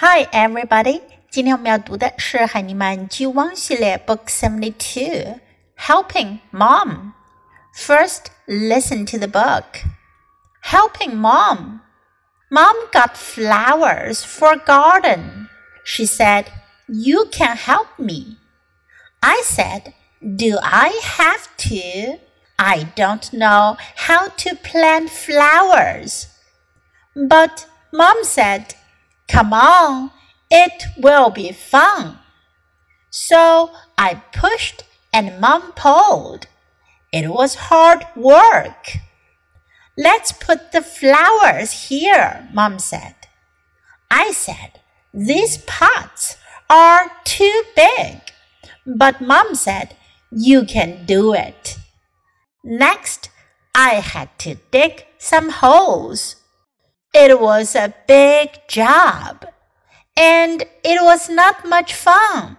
Hi, everybody！今天我们要读的是海尼曼 G 汪系列 Book Seventy Two Helping Mom. First, listen to the book. Helping Mom. Mom got flowers for garden. She said, You can help me. I said, Do I have to? I don't know how to plant flowers. But Mom said, Come on, it will be fun. So I pushed and Mom pulled. It was hard work. Let's put the flowers here, Mom said. I said, These pots are too big. But Mom said, You can do it. Next, I had to dig some holes. It was a big job, and it was not much fun.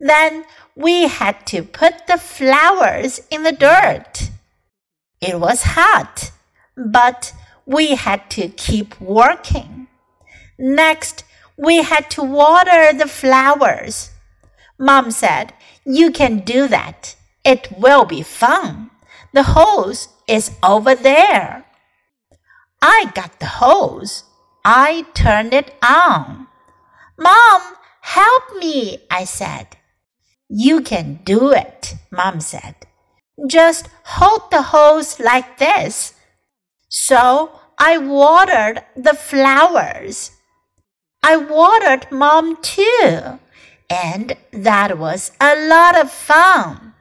Then we had to put the flowers in the dirt. It was hot, but we had to keep working. Next, we had to water the flowers. Mom said, You can do that. It will be fun. The hose is over there. I got the hose. I turned it on. Mom, help me, I said. You can do it, Mom said. Just hold the hose like this. So I watered the flowers. I watered Mom too, and that was a lot of fun.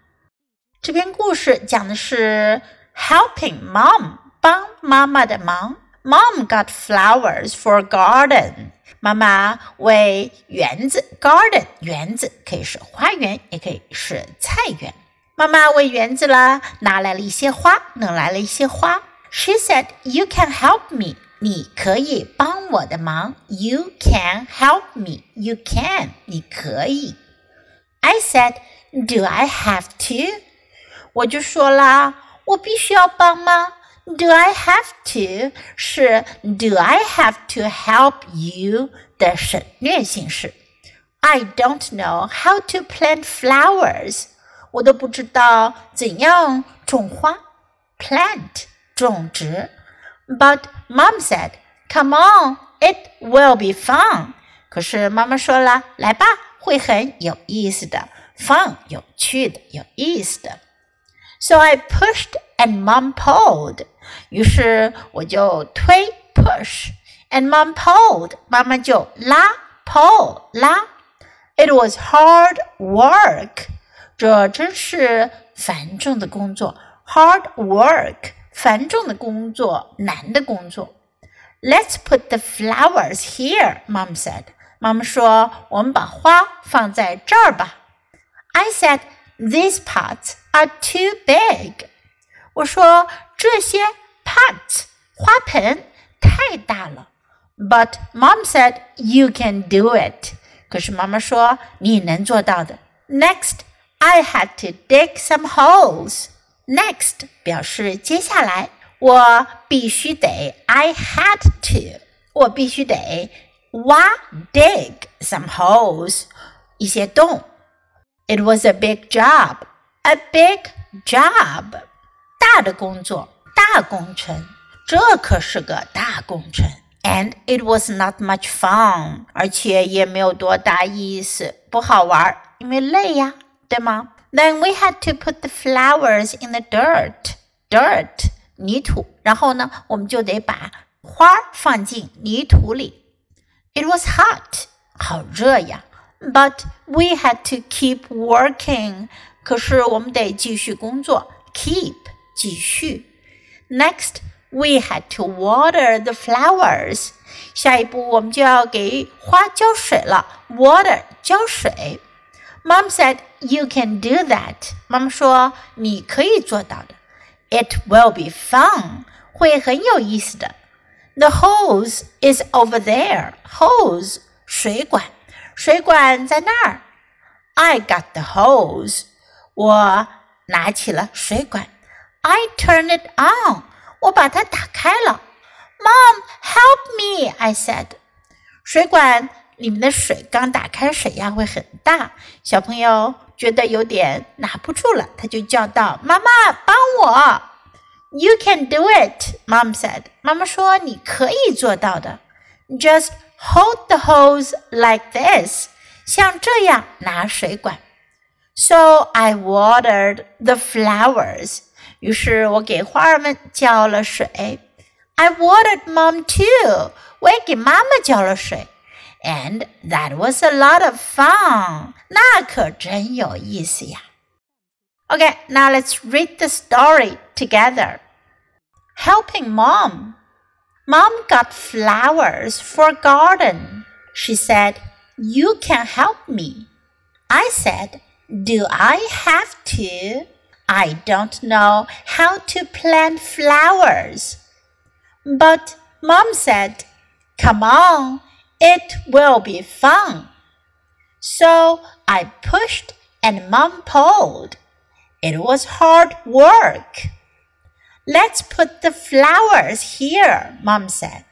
这篇故事讲的是 helping mom 帮妈妈的忙。Mom got flowers for garden。妈妈为园子 garden 园子可以是花园，也可以是菜园。妈妈为园子啦拿来了一些花，弄来了一些花。She said, "You can help me." 你可以帮我的忙。You can help me. You can. 你可以。I said, "Do I have to?" 我就说啦，我必须要帮吗 ？Do I have to 是 Do I have to help you 的省略形式。I don't know how to plant flowers，我都不知道怎样种花。Plant 种植。But mom said, "Come on, it will be fun." 可是妈妈说了，来吧，会很有意思的。Fun 有趣的，有意思的。So I pushed and mom pulled. 于是我就推 push and mom pulled. 妈妈就拉 pull 拉。It was hard work. 这真是繁重的工作。Hard work，繁重的工作，难的工作。Let's put the flowers here, Mom said. 妈妈说：“我们把花放在这儿吧。” I said, "These pots are too big." 我说这些 pots 花盆太大了。But mom said you can do it. 可是妈妈说你能做到的。Next, I had to dig some holes. Next 表示接下来，我必须得 I had to，我必须得挖 dig some holes 一些洞。It was a big job a big job， 大的工作，大工程，这可是个大工程。And it was not much fun，而且也没有多大意思，不好玩，因为累呀，对吗？Then we had to put the flowers in the dirt. Dirt 泥土，然后呢，我们就得把花放进泥土里。It was hot，好热呀。But we had to keep working. 可是我们得继续工作，keep 继续。Next, we had to water the flowers. 下一步我们就要给花浇水了，water 浇水。Mom said, "You can do that." 妈妈说你可以做到的。It will be fun. 会很有意思的。The hose is over there. Hose 水管，水管在那儿。I got the hose. 我拿起了水管 ，I turned it on，我把它打开了。Mom, help me! I said，水管 里面的水刚打开，水压会很大。小朋友觉得有点拿不住了，他就叫道：“妈妈，帮我！”You can do it, Mom said. 妈妈说你可以做到的。Just hold the hose like this. 像这样拿水管。So I watered the flowers. 于是我给花儿们浇了水。I watered mom too. 我也给妈妈浇了水。And that was a lot of fun. 那可真有意思呀。Okay, now let's read the story together. Helping mom. Mom got flowers for garden. She said, You can help me. I said, Do I have to? I don't know how to plant flowers. But Mom said, Come on, it will be fun. So I pushed and Mom pulled. It was hard work. Let's put the flowers here, Mom said.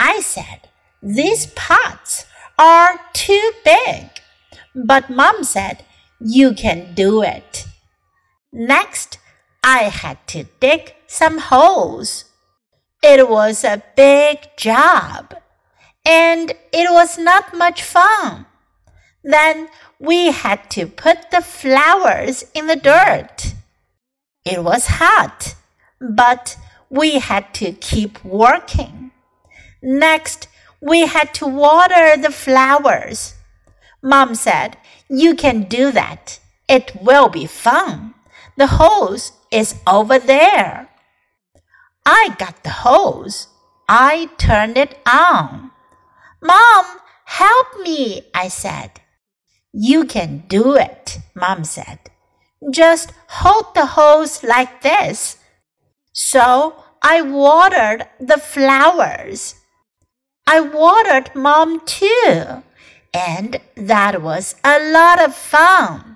I said, These pots are too big. But Mom said, You can do it. Next, I had to dig some holes. It was a big job, and it was not much fun. Then we had to put the flowers in the dirt. It was hot, but we had to keep working. Next, we had to water the flowers. Mom said, You can do that. It will be fun. The hose is over there. I got the hose. I turned it on. Mom, help me, I said. You can do it, Mom said. Just hold the hose like this. So I watered the flowers. I watered Mom too, and that was a lot of fun.